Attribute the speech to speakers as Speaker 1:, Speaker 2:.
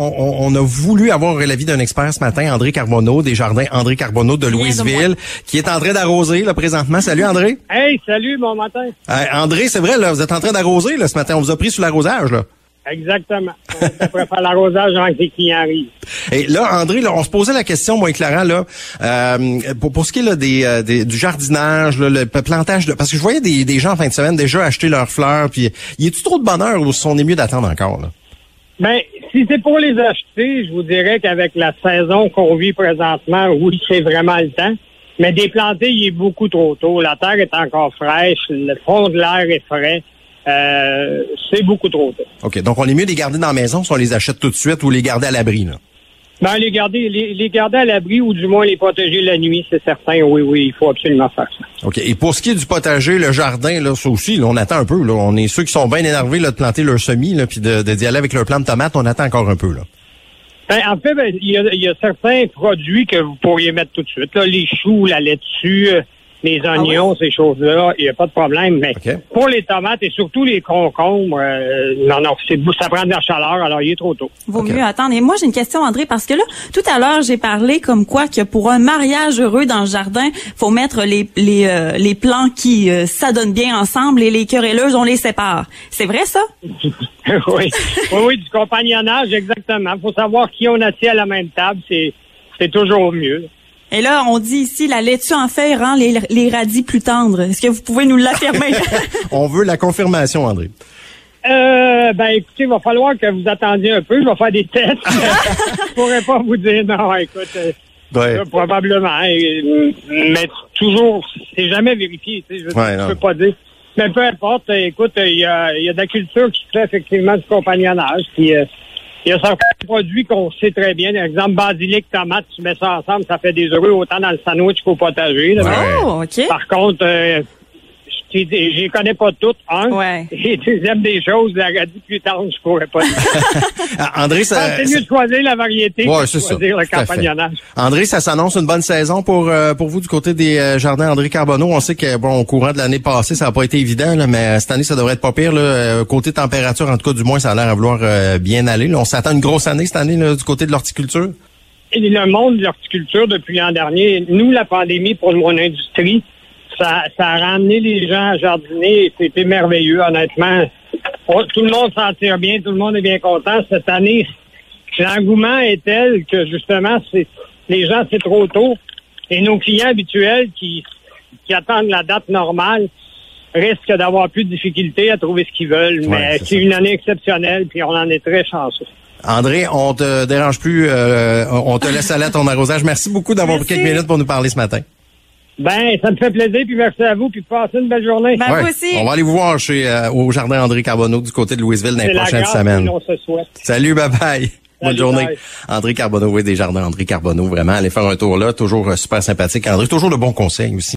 Speaker 1: On, a voulu avoir l'avis d'un expert ce matin, André Carbonneau, des jardins André Carbonneau de Louisville, qui est en train d'arroser là présentement. Salut André.
Speaker 2: Hey, salut bon matin.
Speaker 1: André, c'est vrai là, vous êtes en train d'arroser là ce matin. On vous a pris sur l'arrosage là.
Speaker 2: Exactement. On faire l'arrosage avant que les clients arrivent.
Speaker 1: Et là, André, là, on se posait la question, moi et Clara, là, euh, pour, pour ce qui est là, des, euh, des, du jardinage, le plantage, de, parce que je voyais des, des gens en fin de semaine déjà acheter leurs fleurs, puis y a-tu trop de bonheur ou on est mieux d'attendre encore? Là?
Speaker 2: Ben, si c'est pour les acheter, je vous dirais qu'avec la saison qu'on vit présentement, oui, c'est vraiment le temps. Mais déplanter, il est beaucoup trop tôt. La terre est encore fraîche, le fond de l'air est frais. Euh, c'est beaucoup trop tôt.
Speaker 1: OK. Donc, on est mieux les garder dans la maison si on les achète tout de suite ou les garder à l'abri, là?
Speaker 2: Ben, les garder, les, garder à l'abri ou du moins les protéger la nuit, c'est certain. Oui, oui, il faut absolument faire ça.
Speaker 1: OK. Et pour ce qui est du potager, le jardin, là, ça aussi, on attend un peu. Là. On est ceux qui sont bien énervés là, de planter leur semis, là, puis de, d'y aller avec leur plant de tomate, on attend encore un peu. Là.
Speaker 2: Ben, en fait, ben, il y, a, certains produits que vous pourriez mettre tout de suite. Là, les choux, la laitue, les ah oignons, ces choses-là, il n'y a pas de problème. Mais pour les tomates et surtout les concombres, euh, non, non, c'est, ça prend de la chaleur, alors il est trop tôt.
Speaker 3: Vaut mieux attendre. Et moi, j'ai une question, André, parce que là, tout à l'heure, j'ai parlé comme quoi que pour un mariage heureux dans le jardin, faut mettre les les, euh, les plants qui euh, s'adonnent bien ensemble et les querelleuses, on les sépare. C'est vrai, ça?
Speaker 2: oui. oui, oui, du compagnonnage, exactement. faut savoir qui on assis à la même table, c'est, c'est toujours mieux.
Speaker 3: Et là, on dit ici, la laitue en feuille rend les, les radis plus tendres. Est-ce que vous pouvez nous l'affirmer?
Speaker 1: on veut la confirmation, André.
Speaker 2: Euh, ben écoutez, il va falloir que vous attendiez un peu. Je vais faire des tests. je pourrais pas vous dire non, écoute. Euh, probablement. mais toujours, c'est jamais vérifié. je ne peux pas dire. Mais peu importe, écoute, il y a, y a de la culture qui fait effectivement du compagnonnage. Puis, euh, il y a certains produits qu'on sait très bien. Par exemple, basilic, tomate, tu mets ça ensemble, ça fait des heureux autant dans le sandwich qu'au potager.
Speaker 3: Oh, OK.
Speaker 2: Par contre, euh, je les connais pas toutes, hein? Ouais. Et deuxième des choses, la tendre, je pourrais pas
Speaker 1: André, ça...
Speaker 2: C'est mieux de choisir la variété ouais, que de choisir le campagnonnage.
Speaker 1: André, ça s'annonce une bonne saison pour euh, pour vous du côté des euh, jardins André Carbonneau. On sait que, bon, au courant de l'année passée, ça n'a pas été évident, là, mais cette année, ça devrait être pas pire. Là. Euh, côté température, en tout cas, du moins, ça a l'air à vouloir bien aller. On s'attend une grosse année cette année du côté de l'horticulture.
Speaker 2: Le monde de l'horticulture depuis l'an dernier, nous, la pandémie pour mon industrie, ça, ça a ramené les gens à jardiner c'était merveilleux, honnêtement. Tout le monde s'en tire bien, tout le monde est bien content. Cette année, l'engouement est tel que justement, c'est les gens, c'est trop tôt. Et nos clients habituels qui, qui attendent la date normale risquent d'avoir plus de difficultés à trouver ce qu'ils veulent. mais c'est une année exceptionnelle, puis on en est très chanceux.
Speaker 1: André, on te dérange plus, euh, on te laisse aller à ton arrosage. Merci beaucoup d'avoir pris quelques minutes pour nous parler ce matin.
Speaker 2: Ben, ça me fait plaisir, puis merci à vous, puis passez une belle journée.
Speaker 3: Ben,
Speaker 1: ouais.
Speaker 3: aussi.
Speaker 1: On va aller vous voir chez euh, au jardin André Carbonneau du côté de Louisville dans les prochaines semaines.
Speaker 2: On se souhaite.
Speaker 1: Salut, bye bye. Bonne journée. André Carbonneau, oui, des jardins André Carbonneau, vraiment, allez faire un tour là, toujours euh, super sympathique. André, toujours le bon conseil aussi.